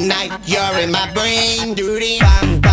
night, you're in my brain. Dirty bang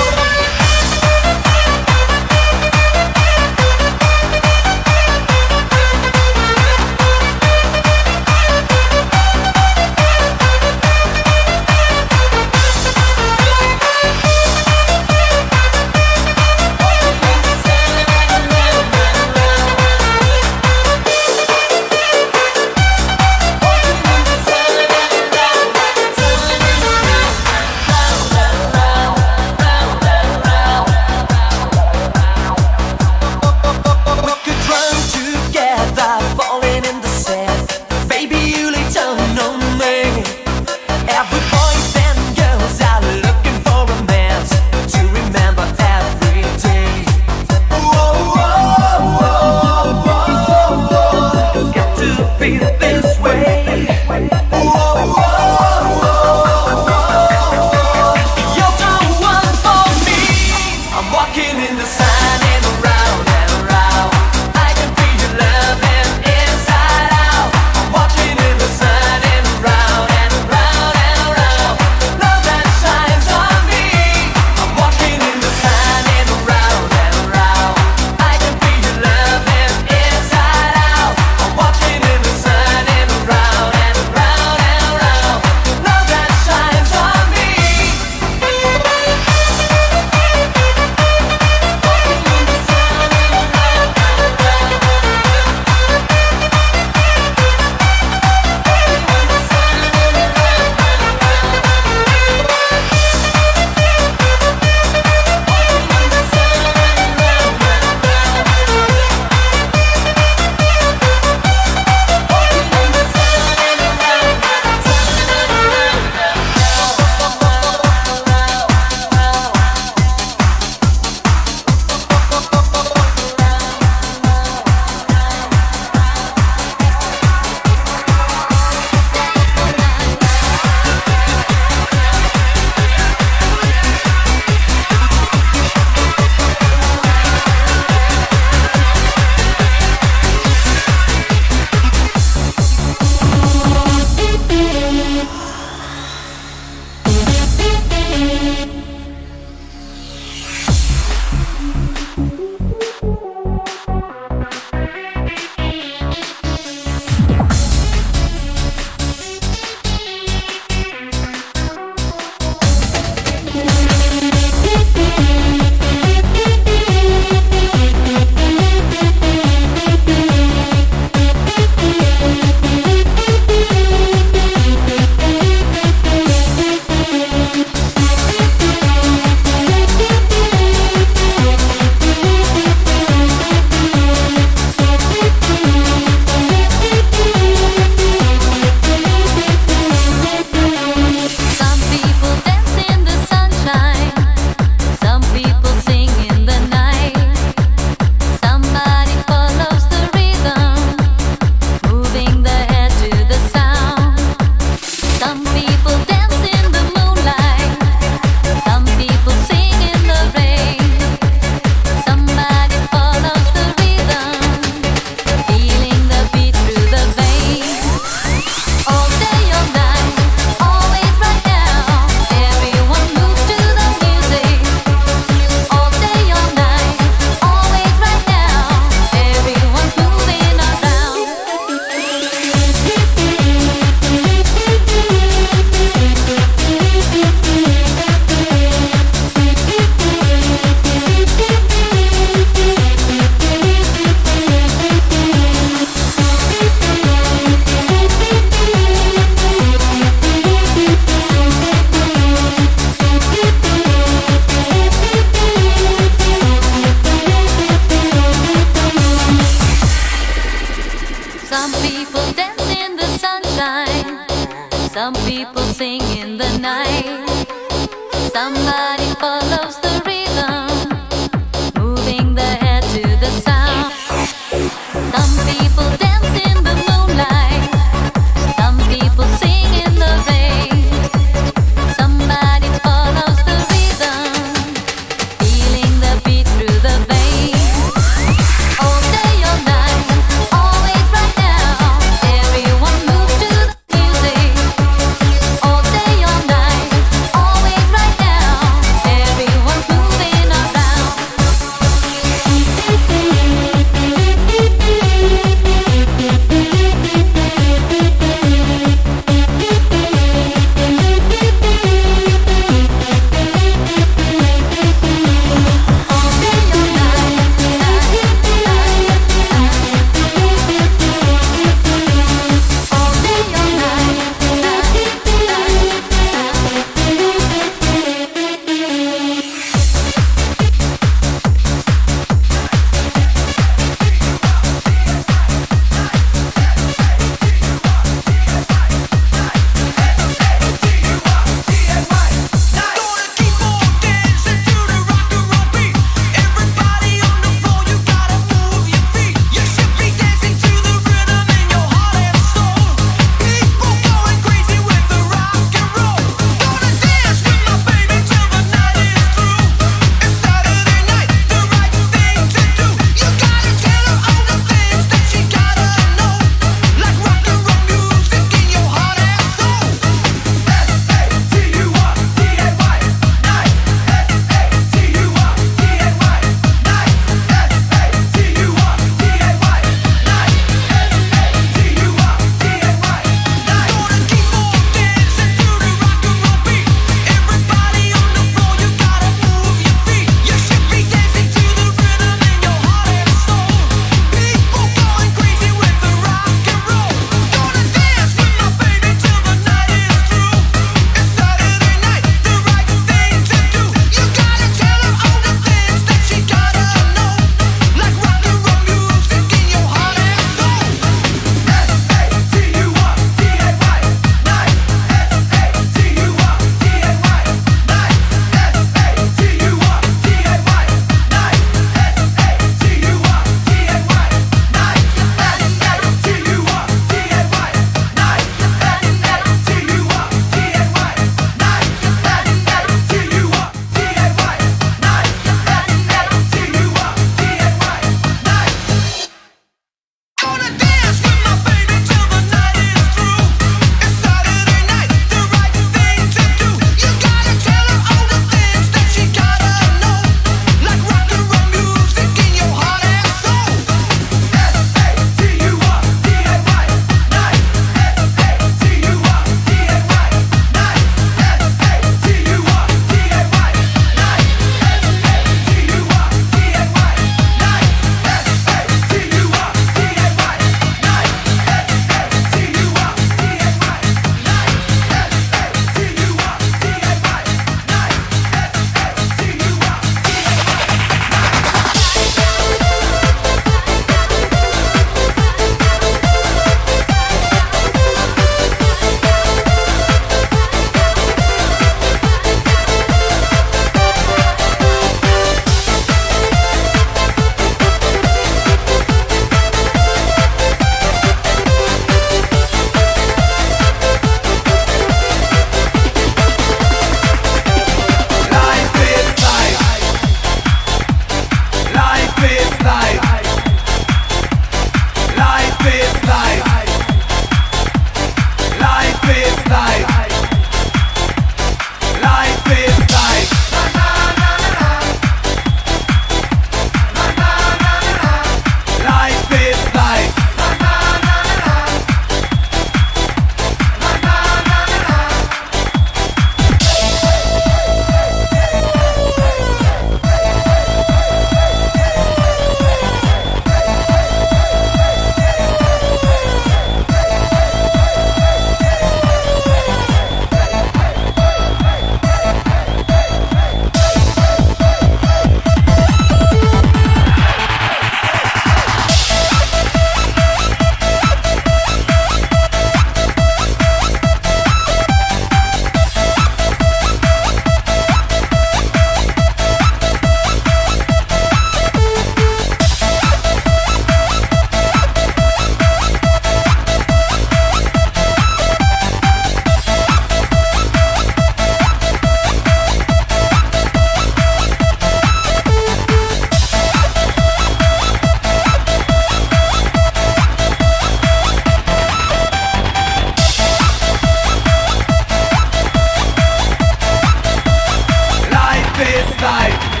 this life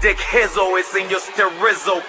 Dick Hizzo is in your sterizo.